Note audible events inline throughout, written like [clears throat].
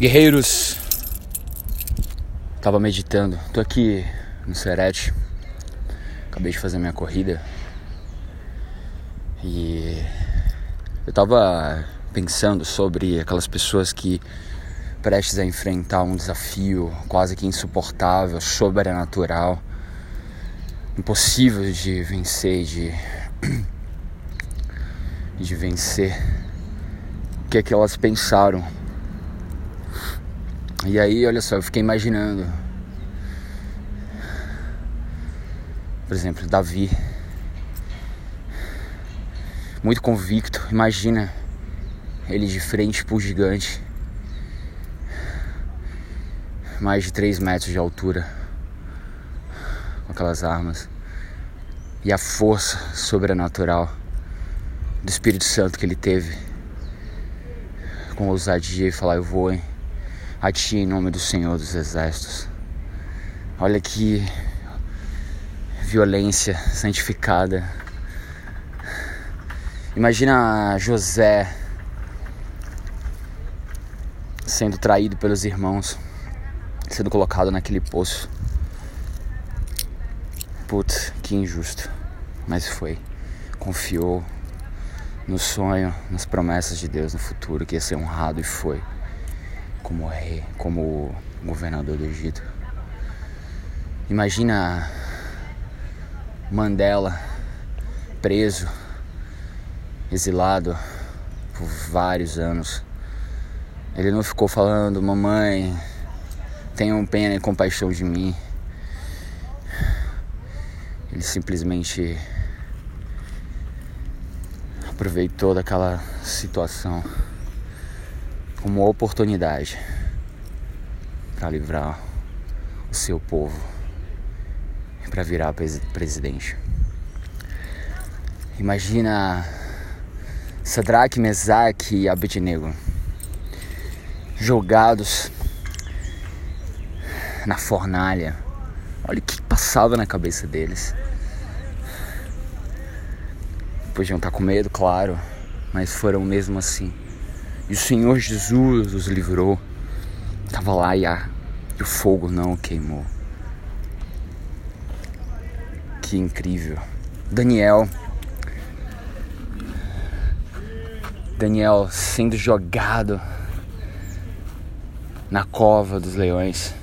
Guerreiros, tava meditando, tô aqui no Serete, acabei de fazer minha corrida. E eu tava pensando sobre aquelas pessoas que prestes a enfrentar um desafio quase que insuportável, sobrenatural, impossível de vencer, de, [clears throat] de vencer. O que é que elas pensaram e aí, olha só, eu fiquei imaginando. Por exemplo, Davi. Muito convicto. Imagina ele de frente pro gigante. Mais de 3 metros de altura. Com aquelas armas. E a força sobrenatural do Espírito Santo que ele teve. Com ousadia e falar: Eu vou, hein? A ti em nome do Senhor dos Exércitos. Olha que violência santificada. Imagina José sendo traído pelos irmãos, sendo colocado naquele poço. Putz, que injusto. Mas foi. Confiou no sonho, nas promessas de Deus no futuro, que ia ser honrado e foi como rei, como governador do Egito. Imagina Mandela preso, exilado por vários anos. Ele não ficou falando, mamãe, tenham pena e compaixão de mim. Ele simplesmente aproveitou daquela situação como oportunidade para livrar o seu povo para virar presidente. Imagina Sadraque, Mesaque e Abednego jogados na fornalha. Olha o que passava na cabeça deles. Podiam estar com medo, claro, mas foram mesmo assim. E o Senhor Jesus os livrou. Estava lá e, a, e o fogo não queimou. Que incrível. Daniel. Daniel sendo jogado na cova dos leões.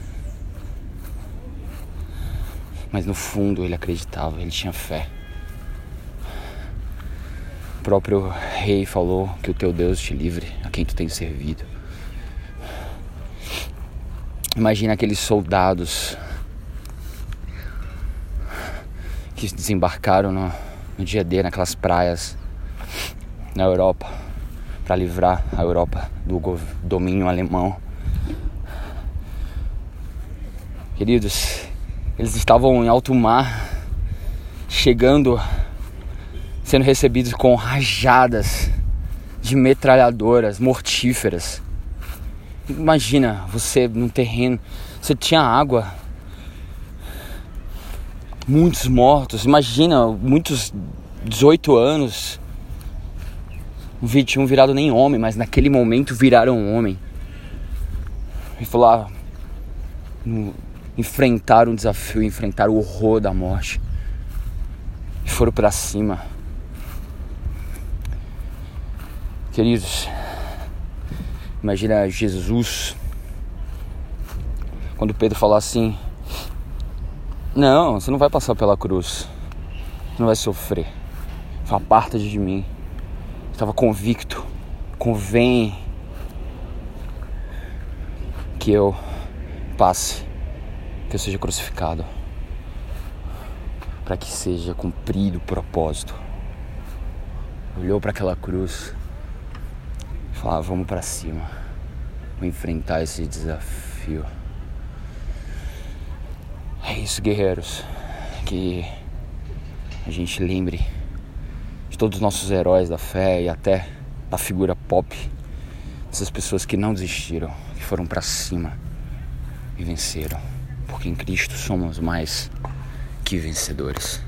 Mas no fundo ele acreditava, ele tinha fé próprio rei falou que o teu Deus te livre a quem tu tem servido. Imagina aqueles soldados que desembarcaram no, no dia D naquelas praias na Europa para livrar a Europa do domínio alemão. Queridos, eles estavam em alto mar, chegando sendo recebidos com rajadas de metralhadoras mortíferas. Imagina você num terreno, você tinha água, muitos mortos. Imagina muitos 18 anos, um 21 virado nem homem, mas naquele momento viraram homem. E falar, enfrentar um desafio, enfrentar o horror da morte. E foram para cima. Queridos, imagina Jesus quando Pedro falou assim: Não, você não vai passar pela cruz, você não vai sofrer. Aparta de mim. Estava convicto, convém que eu passe, que eu seja crucificado, para que seja cumprido o propósito. Olhou para aquela cruz falar, vamos para cima. Vou enfrentar esse desafio. É isso, guerreiros. Que a gente lembre de todos os nossos heróis da fé e até da figura pop. Essas pessoas que não desistiram, que foram para cima e venceram. Porque em Cristo somos mais que vencedores.